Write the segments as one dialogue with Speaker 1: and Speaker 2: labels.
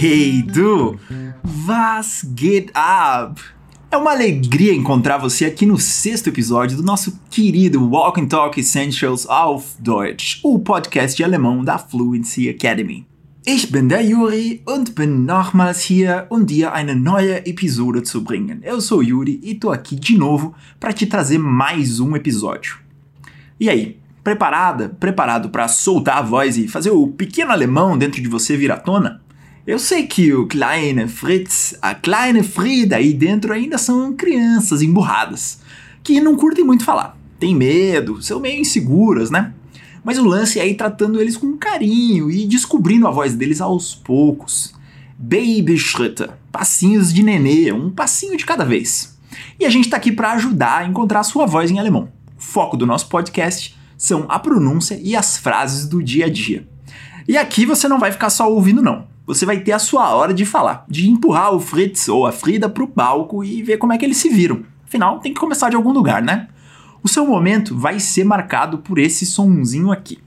Speaker 1: Hey du, was geht ab? É uma alegria encontrar você aqui no sexto episódio do nosso querido Walk and Talk Essentials auf Deutsch, o podcast de alemão da Fluency Academy. Ich bin der Juri und bin nochmals hier, um dir eine neue Episode zu bringen. Eu sou Yuri e tô aqui de novo para te trazer mais um episódio. E aí, preparada, preparado para soltar a voz e fazer o pequeno alemão dentro de você vir à tona? Eu sei que o Kleine Fritz, a Kleine Frida aí dentro ainda são crianças emburradas, que não curtem muito falar, têm medo, são meio inseguras, né? Mas o lance é ir tratando eles com carinho e descobrindo a voz deles aos poucos. Baby Schritte, passinhos de nenê, um passinho de cada vez. E a gente tá aqui para ajudar a encontrar a sua voz em alemão. O foco do nosso podcast são a pronúncia e as frases do dia a dia. E aqui você não vai ficar só ouvindo, não. Você vai ter a sua hora de falar, de empurrar o Fritz ou a Frida pro palco e ver como é que eles se viram. Afinal, tem que começar de algum lugar, né? O seu momento vai ser marcado por esse sonzinho aqui.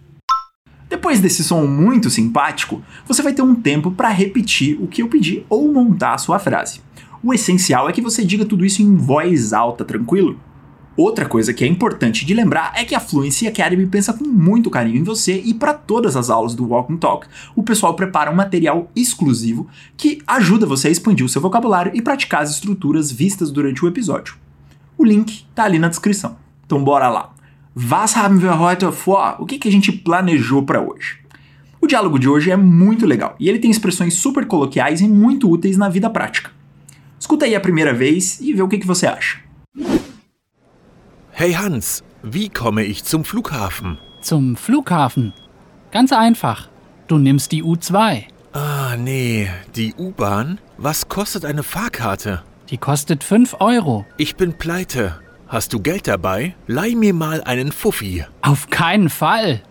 Speaker 1: Depois desse som muito simpático, você vai ter um tempo para repetir o que eu pedi ou montar a sua frase. O essencial é que você diga tudo isso em voz alta, tranquilo? Outra coisa que é importante de lembrar é que a Fluency Academy pensa com muito carinho em você e para todas as aulas do Walk and Talk, o pessoal prepara um material exclusivo que ajuda você a expandir o seu vocabulário e praticar as estruturas vistas durante o episódio. O link tá ali na descrição. Então bora lá. Was haben wir heute vor? O que, que a gente planejou para hoje? O diálogo de hoje é muito legal e ele tem expressões super coloquiais e muito úteis na vida prática. Escuta aí a primeira vez e vê o que, que você acha.
Speaker 2: Hey Hans, wie komme ich zum Flughafen?
Speaker 3: Zum Flughafen. Ganz einfach. Du nimmst die U2.
Speaker 2: Ah, nee, die U-Bahn? Was kostet eine Fahrkarte?
Speaker 3: Die kostet 5 Euro.
Speaker 2: Ich bin pleite. Hast du Geld dabei? Leih mir mal einen Fuffi.
Speaker 3: Auf keinen Fall.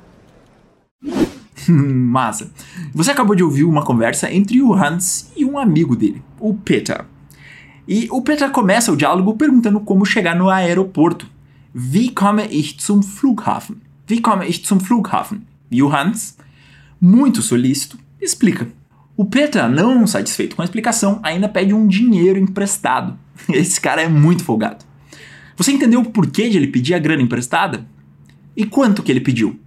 Speaker 1: Massa. Você acabou de ouvir uma conversa entre o Hans e um amigo dele, o Peter. E o Peter começa o diálogo perguntando como chegar no aeroporto. Wie komme ich zum Flughafen? Wie komme ich zum Flughafen? E o Hans, muito solícito, explica. O Peter, não satisfeito com a explicação, ainda pede um dinheiro emprestado. Esse cara é muito folgado. Você entendeu o porquê de ele pedir a grana emprestada? E quanto que ele pediu?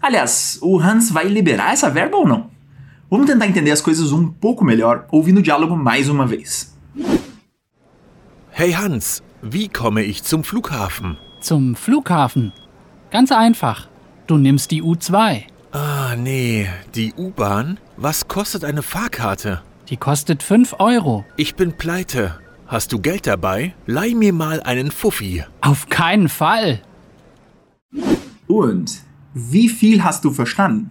Speaker 1: Aliás, o Hans vai liberar essa verba ou não? Vamos tentar entender as coisas um pouco melhor ouvindo o diálogo mais uma vez.
Speaker 2: Hey Hans, wie komme ich zum Flughafen?
Speaker 3: Zum Flughafen. Ganz einfach. Du nimmst die U2.
Speaker 2: Ah, nee, die U-Bahn? Was kostet eine Fahrkarte?
Speaker 3: Die kostet 5 Euro.
Speaker 2: Ich bin pleite. Hast du Geld dabei? Leih mir mal einen Fuffi.
Speaker 3: Auf keinen Fall.
Speaker 1: Und wie viel hast du verstanden?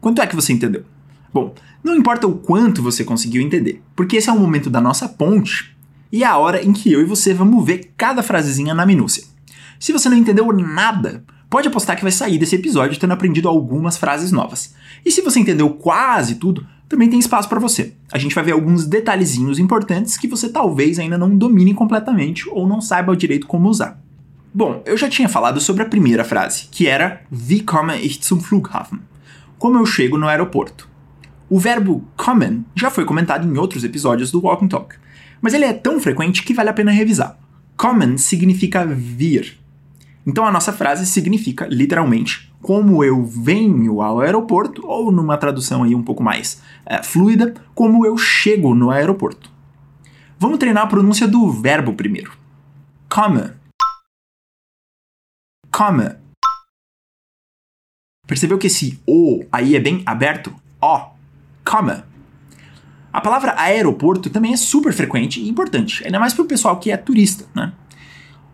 Speaker 1: Quanto é que você entendeu? Bom, não importa o quanto você conseguiu entender, porque esse é o momento da nossa ponte e a hora em que eu e você vamos ver cada frasezinha na minúcia. Se você não entendeu nada, pode apostar que vai sair desse episódio tendo aprendido algumas frases novas. E se você entendeu quase tudo, também tem espaço para você. A gente vai ver alguns detalhezinhos importantes que você talvez ainda não domine completamente ou não saiba direito como usar. Bom, eu já tinha falado sobre a primeira frase, que era Wie komme ich zum Flughafen? Como eu chego no aeroporto? O verbo kommen já foi comentado em outros episódios do Walk and Talk, mas ele é tão frequente que vale a pena revisar. Kommen significa vir. Então a nossa frase significa literalmente como eu venho ao aeroporto, ou numa tradução aí um pouco mais é, fluida, como eu chego no aeroporto. Vamos treinar a pronúncia do verbo primeiro. Komme. Komme. Percebeu que esse O aí é bem aberto? Ó. Komme. A palavra aeroporto também é super frequente e importante, ainda mais para o pessoal que é turista, né?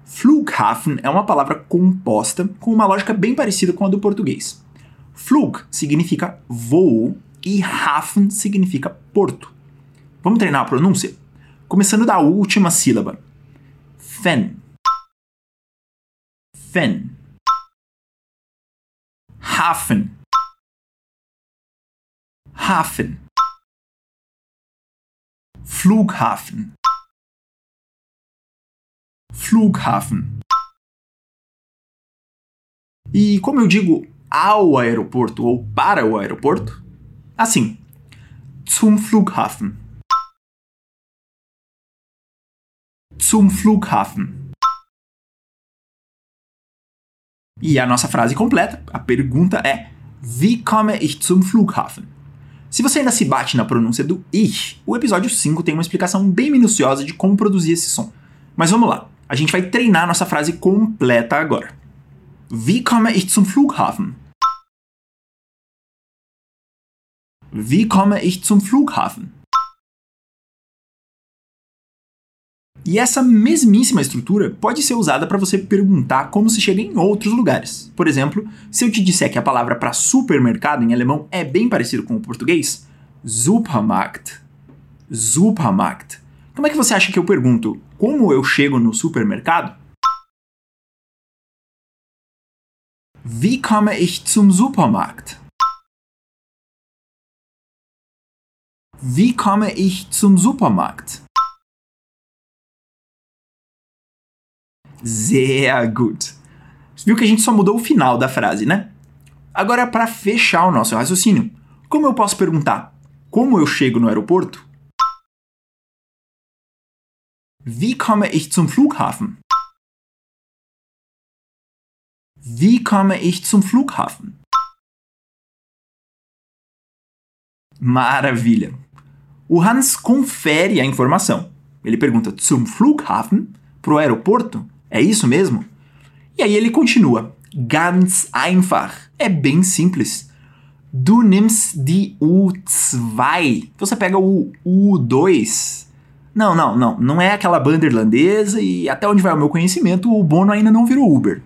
Speaker 1: Flughafen é uma palavra composta com uma lógica bem parecida com a do português. Flug significa voo e Hafen significa porto. Vamos treinar a pronúncia? Começando da última sílaba. Fen. Fen. Hafen. Hafen. Flughafen. Flughafen. E como eu digo ao aeroporto ou para o aeroporto? Assim. Zum Flughafen. Zum Flughafen. E a nossa frase completa, a pergunta é: Wie komme ich zum Flughafen? Se você ainda se bate na pronúncia do ich, o episódio 5 tem uma explicação bem minuciosa de como produzir esse som. Mas vamos lá, a gente vai treinar nossa frase completa agora. Wie komme ich zum Flughafen? Wie komme ich zum Flughafen? E essa mesmíssima estrutura pode ser usada para você perguntar como se chega em outros lugares. Por exemplo, se eu te disser que a palavra para supermercado em alemão é bem parecido com o português, Supermarkt. Supermarkt. Como é que você acha que eu pergunto como eu chego no supermercado? Wie komme ich zum Supermarkt? Wie komme ich zum Supermarkt? Sehr gut. Viu que a gente só mudou o final da frase, né? Agora, para fechar o nosso raciocínio, como eu posso perguntar como eu chego no aeroporto? Wie komme ich zum Flughafen? Wie komme ich zum Flughafen? Maravilha! O Hans confere a informação. Ele pergunta zum Flughafen, pro aeroporto, é isso mesmo? E aí ele continua. Ganz einfach. É bem simples. Du nimmst die U2. Você pega o U2. Não, não, não. Não é aquela banda irlandesa e até onde vai o meu conhecimento, o Bono ainda não virou Uber.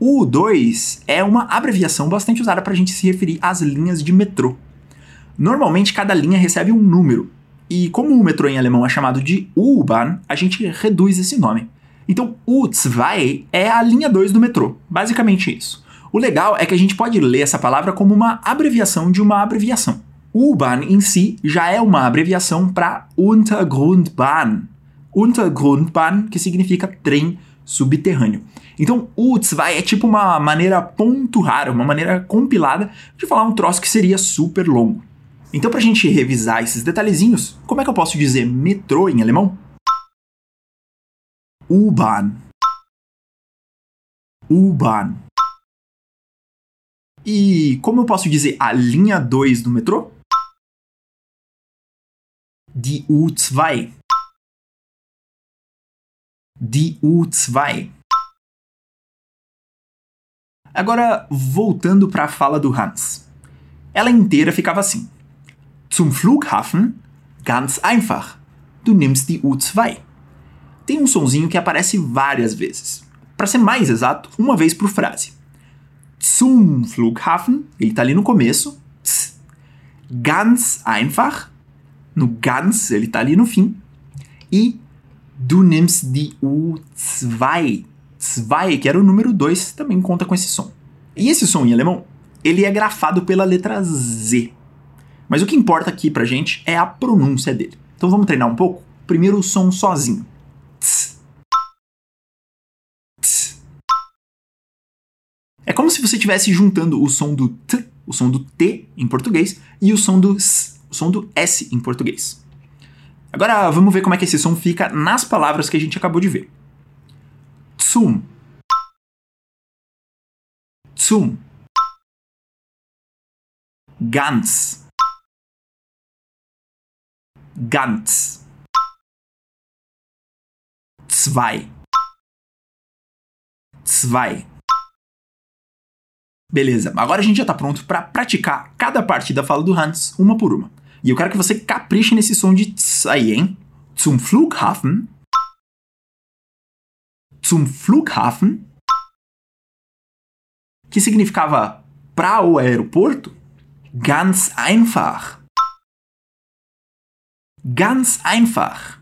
Speaker 1: O U2 é uma abreviação bastante usada para a gente se referir às linhas de metrô. Normalmente cada linha recebe um número, e como o metrô em alemão é chamado de U-Bahn, a gente reduz esse nome. Então, U2 é a linha 2 do metrô, basicamente isso. O legal é que a gente pode ler essa palavra como uma abreviação de uma abreviação. U-Bahn em si já é uma abreviação para Untergrundbahn. Untergrundbahn, que significa trem subterrâneo. Então, U2 é tipo uma maneira ponto rara, uma maneira compilada de falar um troço que seria super longo. Então, para a gente revisar esses detalhezinhos, como é que eu posso dizer metrô em alemão? U-Bahn. U-Bahn. E como eu posso dizer a linha 2 do metrô? Die U2. Die U2. Agora, voltando para a fala do Hans. Ela inteira ficava assim: Zum Flughafen? Ganz einfach. Du nimmst die U2 tem um sonzinho que aparece várias vezes. Para ser mais exato, uma vez por frase. Zum Flughafen, ele está ali no começo. Tz. Ganz einfach, no ganz, ele está ali no fim. E du nimmst die U2. Zwei, que era o número 2, também conta com esse som. E esse som em alemão, ele é grafado pela letra Z. Mas o que importa aqui pra gente é a pronúncia dele. Então vamos treinar um pouco? Primeiro o som sozinho. É como se você estivesse juntando o som do T, o som do T em português, e o som do S, o som do S em português. Agora vamos ver como é que esse som fica nas palavras que a gente acabou de ver. Zum. Zum. Ganz. Ganz. Zwei. Zwei. Beleza, agora a gente já está pronto para praticar cada parte da fala do Hans uma por uma. E eu quero que você capriche nesse som de tss aí, hein? Zum Flughafen. Zum Flughafen. Que significava para o aeroporto. Ganz einfach. Ganz einfach.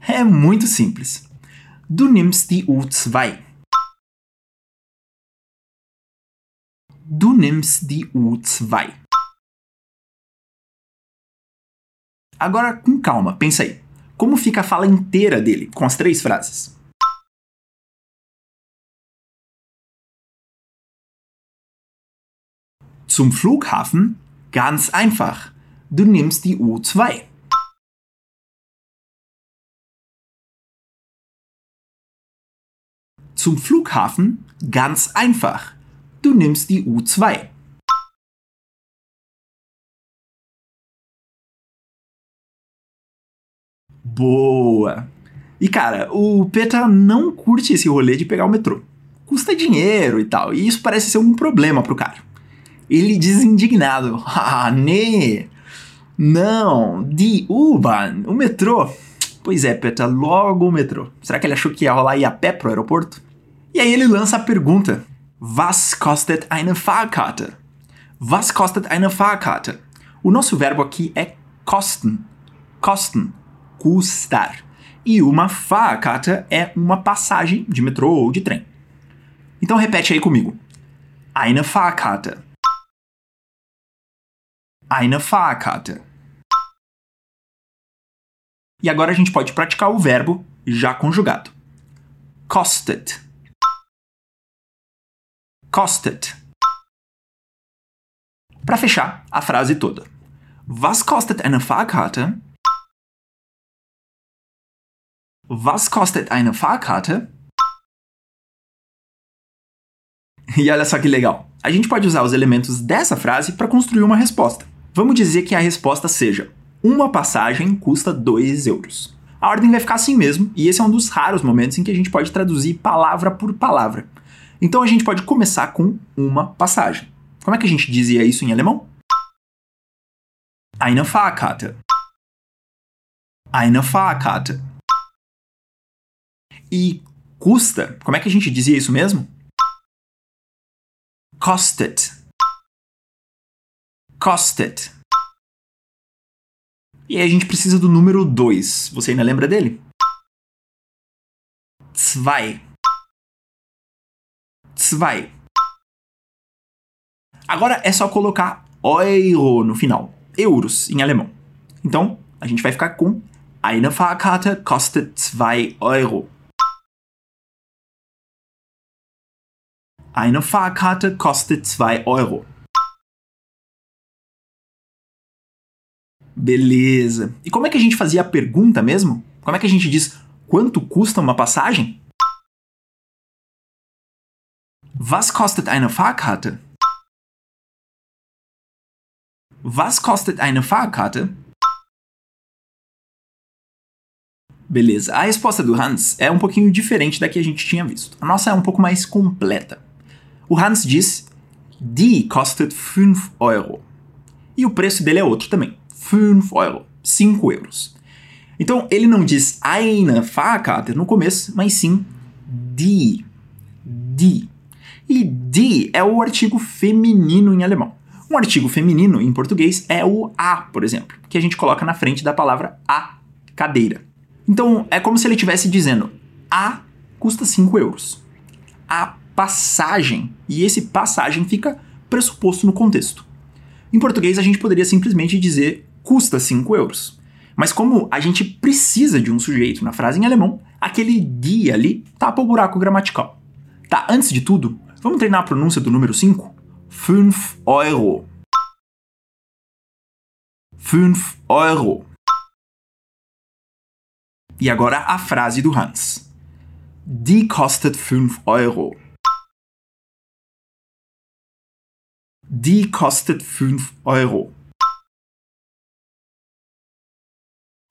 Speaker 1: É muito simples. Du nimmst die U2. Du nimmst die U2. Agora, com calma, pensa aí. Como fica a fala inteira dele, com as três frases? Zum Flughafen, Ganz einfach. Du nimmst die U2. Zum Flughafen ganz einfach. Du nimmst die U2. Boa! E cara, o Petra não curte esse rolê de pegar o metrô. Custa dinheiro e tal, e isso parece ser um problema pro cara. Ele diz indignado: Ah, né? Não, de U-Bahn, o metrô. Pois é, Petra, logo o metrô. Será que ele achou que ia rolar ir a pé pro aeroporto? E aí ele lança a pergunta: Was kostet eine Fahrkarte? Was kostet eine Fahrkarte? O nosso verbo aqui é kosten. Kosten, custar. E uma Fahrkarte é uma passagem de metrô ou de trem. Então repete aí comigo. Eine Fahrkarte. Eine Fahrkarte. E agora a gente pode praticar o verbo já conjugado. Kostet. Para fechar a frase toda. Was kostet eine Fahrkarte? Was kostet eine Fahrkarte? E olha só que legal. A gente pode usar os elementos dessa frase para construir uma resposta. Vamos dizer que a resposta seja: uma passagem custa 2 euros. A ordem vai ficar assim mesmo, e esse é um dos raros momentos em que a gente pode traduzir palavra por palavra. Então a gente pode começar com uma passagem. Como é que a gente dizia isso em alemão? Eine Fahrkarte. Eine Fahrkarte. E custa, como é que a gente dizia isso mesmo? Kostet. Kostet. E aí a gente precisa do número 2. Você ainda lembra dele? Zwei. Zwei. Agora é só colocar Euro no final. Euros em alemão. Então, a gente vai ficar com Eine Fahrkarte kostet 2 Euro. Eine Fahrkarte kostet 2 Euro. Beleza. E como é que a gente fazia a pergunta mesmo? Como é que a gente diz quanto custa uma passagem? Was kostet eine Fahrkarte? Was kostet eine Fahrkarte? Beleza. A resposta do Hans é um pouquinho diferente da que a gente tinha visto. A nossa é um pouco mais completa. O Hans diz: Die kostet 5 Euro. E o preço dele é outro também. 5 Euro. 5 euros. Então ele não diz eine Fahrkarte no começo, mas sim die. Die. E die é o artigo feminino em alemão. Um artigo feminino em português é o a, por exemplo, que a gente coloca na frente da palavra a cadeira. Então é como se ele estivesse dizendo a custa 5 euros. A passagem, e esse passagem fica pressuposto no contexto. Em português a gente poderia simplesmente dizer custa 5 euros. Mas como a gente precisa de um sujeito na frase em alemão, aquele dia ali tapa o buraco gramatical. Tá, antes de tudo, vamos treinar a pronúncia do número 5? 5 Euro. 5 Euro. E agora a frase do Hans. Die kostet 5 Euro. Die kostet 5 Euro.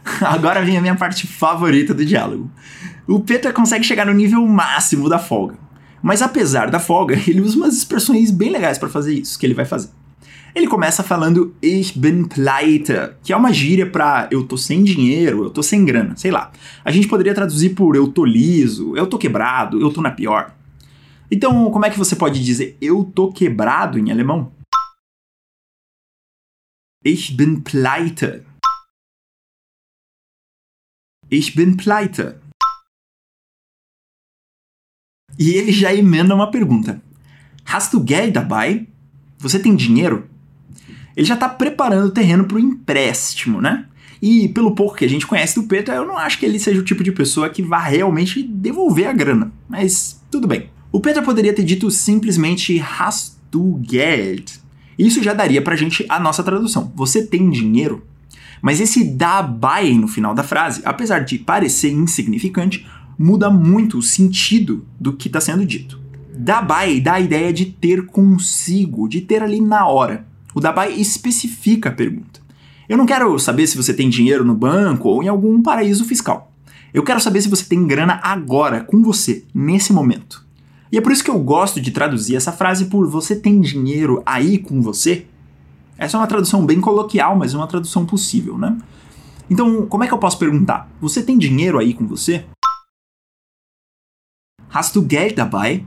Speaker 1: Agora vem a minha parte favorita do diálogo. O Peter consegue chegar no nível máximo da folga. Mas apesar da folga, ele usa umas expressões bem legais para fazer isso, que ele vai fazer. Ele começa falando Ich bin pleite, que é uma gíria pra eu tô sem dinheiro, eu tô sem grana, sei lá. A gente poderia traduzir por eu tô liso, eu tô quebrado, eu tô na pior. Então, como é que você pode dizer eu tô quebrado em alemão? Ich bin pleite. Ich bin pleite. E ele já emenda uma pergunta. Hast du Geld? Você tem dinheiro? Ele já está preparando o terreno para o empréstimo, né? E pelo pouco que a gente conhece do Peter, eu não acho que ele seja o tipo de pessoa que vá realmente devolver a grana. Mas tudo bem. O Peter poderia ter dito simplesmente Hast? Isso já daria pra gente a nossa tradução. Você tem dinheiro? Mas esse dabei no final da frase, apesar de parecer insignificante, muda muito o sentido do que está sendo dito. Dabai dá a ideia de ter consigo, de ter ali na hora. O dabai especifica a pergunta. Eu não quero saber se você tem dinheiro no banco ou em algum paraíso fiscal. Eu quero saber se você tem grana agora, com você, nesse momento. E é por isso que eu gosto de traduzir essa frase por você tem dinheiro aí com você? Essa é uma tradução bem coloquial, mas é uma tradução possível, né? Então, como é que eu posso perguntar? Você tem dinheiro aí com você? Hast du Geld dabei?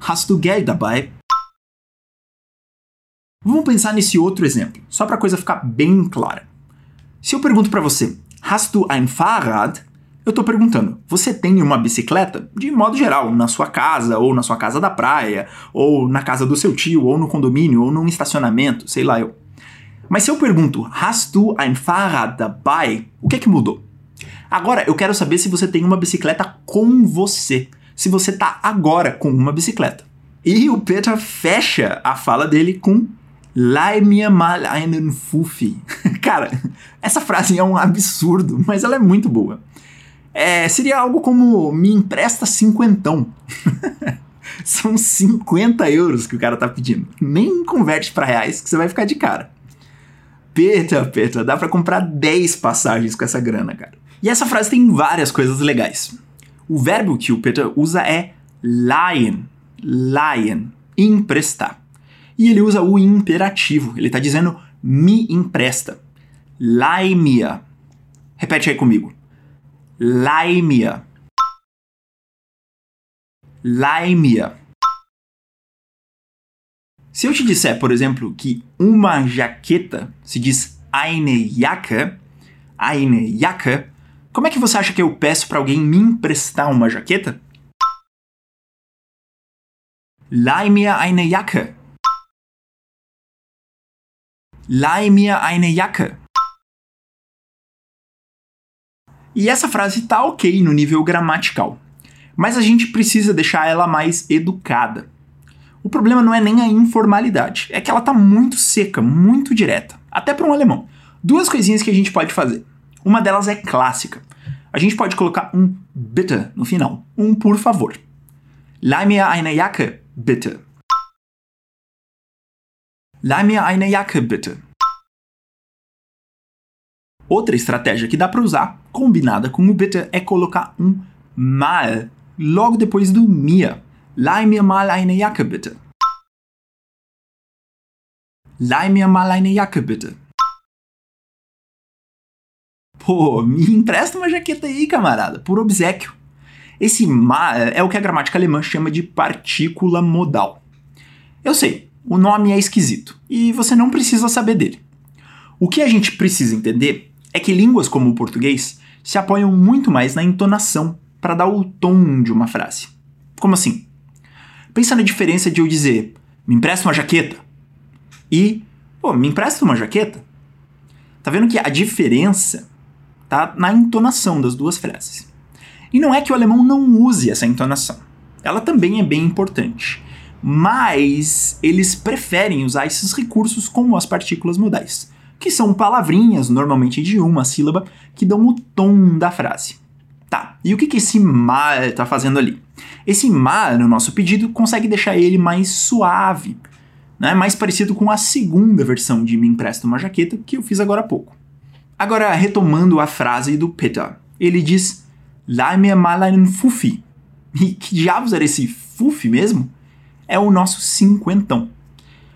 Speaker 1: Hast du Geld dabei? Vamos pensar nesse outro exemplo, só para a coisa ficar bem clara. Se eu pergunto para você, Hast du ein Fahrrad? Eu estou perguntando, você tem uma bicicleta? De modo geral, na sua casa, ou na sua casa da praia, ou na casa do seu tio, ou no condomínio, ou num estacionamento, sei lá eu. Mas se eu pergunto, Hast du ein Fahrrad dabei? O que é que mudou? Agora eu quero saber se você tem uma bicicleta com você. Se você tá agora com uma bicicleta. E o Peter fecha a fala dele com Leih mir mal einen Fufi. Cara, essa frase é um absurdo, mas ela é muito boa. É, seria algo como me empresta cinquentão. São 50 euros que o cara tá pedindo. Nem converte para reais que você vai ficar de cara. Peter, Peter, dá para comprar 10 passagens com essa grana, cara. E essa frase tem várias coisas legais. O verbo que o Peter usa é leihen, leihen, emprestar. E ele usa o imperativo, ele está dizendo me empresta. Leih mir. Repete aí comigo. Leih mir. Se eu te disser, por exemplo, que uma jaqueta se diz eine Jacke, eine Jacke, como é que você acha que eu peço para alguém me emprestar uma jaqueta? Leih mir eine Jacke. Leih mir eine Jacke. E essa frase tá ok no nível gramatical, mas a gente precisa deixar ela mais educada. O problema não é nem a informalidade, é que ela tá muito seca, muito direta, até para um alemão. Duas coisinhas que a gente pode fazer. Uma delas é clássica. A gente pode colocar um bitte no final, um por favor. Leih mir eine Jacke, bitte. Leih mir eine Jacke, bitte. Outra estratégia que dá para usar, combinada com o bitte, é colocar um mal logo depois do mir. Leih mir mal eine Jacke, bitte. Leih mir mal eine Jacke, bitte. Pô, me empresta uma jaqueta aí, camarada, por obsequio. Esse mal é o que a gramática alemã chama de partícula modal. Eu sei, o nome é esquisito e você não precisa saber dele. O que a gente precisa entender é que línguas como o português se apoiam muito mais na entonação para dar o tom de uma frase. Como assim? Pensa na diferença de eu dizer me empresta uma jaqueta e pô, me empresta uma jaqueta. Tá vendo que a diferença tá na entonação das duas frases. E não é que o alemão não use essa entonação. Ela também é bem importante. Mas eles preferem usar esses recursos como as partículas modais, que são palavrinhas, normalmente de uma sílaba, que dão o tom da frase. Tá, e o que, que esse mal está fazendo ali? Esse mal, no nosso pedido, consegue deixar ele mais suave, né? mais parecido com a segunda versão de Me Empresta uma Jaqueta que eu fiz agora há pouco. Agora, retomando a frase do Peter, ele diz: Leih mir mal einen Fuffi. E que diabos era esse Fuffi mesmo? É o nosso cinquentão.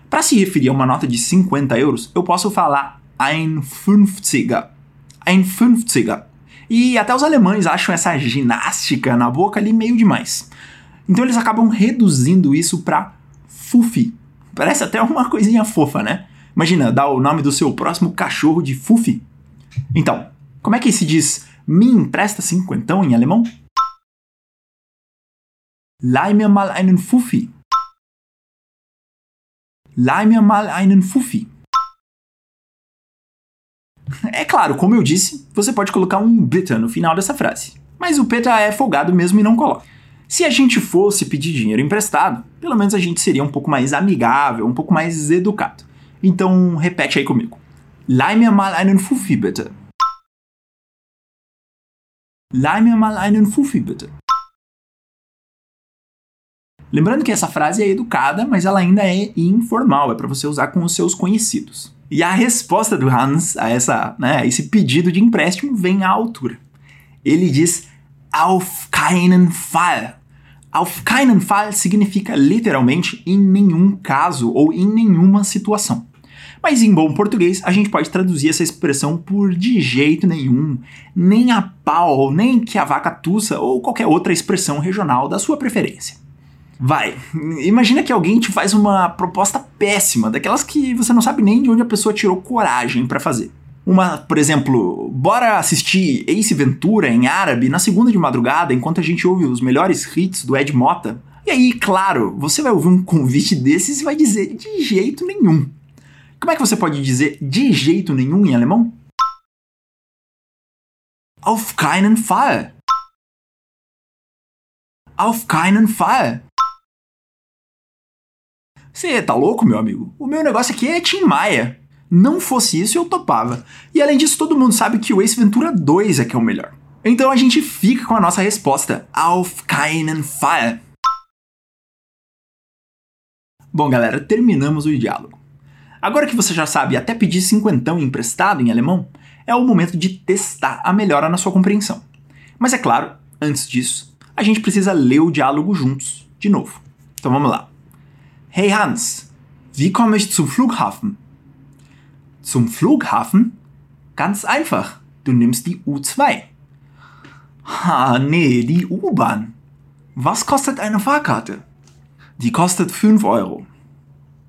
Speaker 1: Para se referir a uma nota de 50 euros, eu posso falar ein Fünfziger. Ein Fünfziger. E até os alemães acham essa ginástica na boca ali meio demais. Então eles acabam reduzindo isso para Fufi. Parece até uma coisinha fofa, né? Imagina, dar o nome do seu próximo cachorro de Fufi. Então, como é que se diz me empresta cinquentão em alemão? Leih mir mal einen Fuffi. Leih mir mal einen Fuffi. É claro, como eu disse, você pode colocar um bitte no final dessa frase. Mas o Peter é folgado mesmo e não coloca. Se a gente fosse pedir dinheiro emprestado, pelo menos a gente seria um pouco mais amigável, um pouco mais educado. Então, repete aí comigo. Leih mir mal einen Fuffi, bitte. Leih mir mal einen Fuffi, bitte. Lembrando que essa frase é educada, mas ela ainda é informal, é para você usar com os seus conhecidos. E a resposta do Hans a, essa, né, a esse pedido de empréstimo vem à altura. Ele diz auf keinen Fall. Auf keinen Fall significa literalmente em nenhum caso ou em nenhuma situação. Mas em bom português, a gente pode traduzir essa expressão por de jeito nenhum, nem a pau, nem que a vaca tussa ou qualquer outra expressão regional da sua preferência. Vai, imagina que alguém te faz uma proposta péssima, daquelas que você não sabe nem de onde a pessoa tirou coragem para fazer. Uma, por exemplo, bora assistir Ace Ventura em árabe na segunda de madrugada enquanto a gente ouve os melhores hits do Ed Mota. E aí, claro, você vai ouvir um convite desses e vai dizer de jeito nenhum. Como é que você pode dizer de jeito nenhum em alemão? Auf keinen Fall. Auf keinen Fall. Você tá louco, meu amigo? O meu negócio aqui é Tim Maia. Não fosse isso, eu topava. E além disso, todo mundo sabe que o Ace Ventura 2 é que é o melhor. Então a gente fica com a nossa resposta: Auf keinen Fall. Bom, galera, terminamos o diálogo. Agora que você já sabe até pedir cinquentão emprestado em alemão, é o momento de testar a melhora na sua compreensão. Mas é claro, antes disso, a gente precisa ler o diálogo juntos, de novo. Então vamos lá. Hey Hans, wie komme ich zum Flughafen? Zum Flughafen? Ganz einfach. Du nimmst die U2. Ha, nee, die U-Bahn. Was kostet eine Fahrkarte? Die kostet 5 Euro.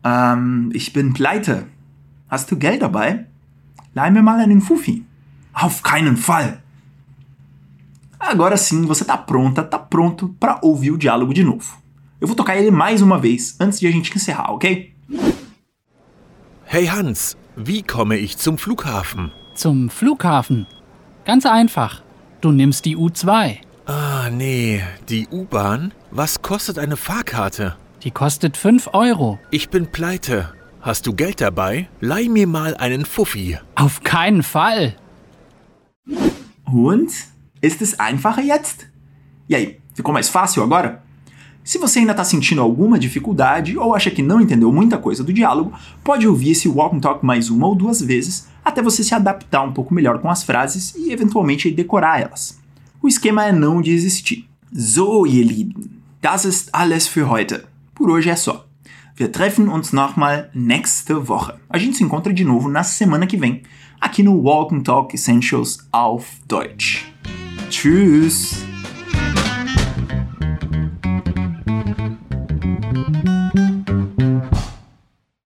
Speaker 1: Ähm, ich bin pleite. Hast du Geld dabei? Leih mir mal einen Fufi. Auf keinen Fall. Agora sim, você tá pronta, tá pronto para ouvir o diálogo de novo. Eu vou tocar ele mais uma vez antes de a gente encerrar, ok?
Speaker 2: Hey Hans, wie komme ich zum Flughafen?
Speaker 3: Zum Flughafen. Ganz einfach. Du nimmst die U2.
Speaker 2: Ah, nee, die U-Bahn? Was kostet eine Fahrkarte?
Speaker 3: Die kostet 5 Euro.
Speaker 2: Ich bin pleite. Hast du Geld dabei? Leih mir mal einen Fuffi.
Speaker 3: Auf keinen Fall.
Speaker 1: Und? Ist es einfacher jetzt? E aí, ficou mais fácil agora? Se você ainda está sentindo alguma dificuldade ou acha que não entendeu muita coisa do diálogo, pode ouvir esse Walk and Talk mais uma ou duas vezes até você se adaptar um pouco melhor com as frases e eventualmente decorar elas. O esquema é não desistir. So, ihr Lieben, das ist alles für heute. Por hoje é só. Wir treffen uns nochmal nächste Woche. A gente se encontra de novo na semana que vem, aqui no Walk and Talk Essentials auf Deutsch. Tschüss!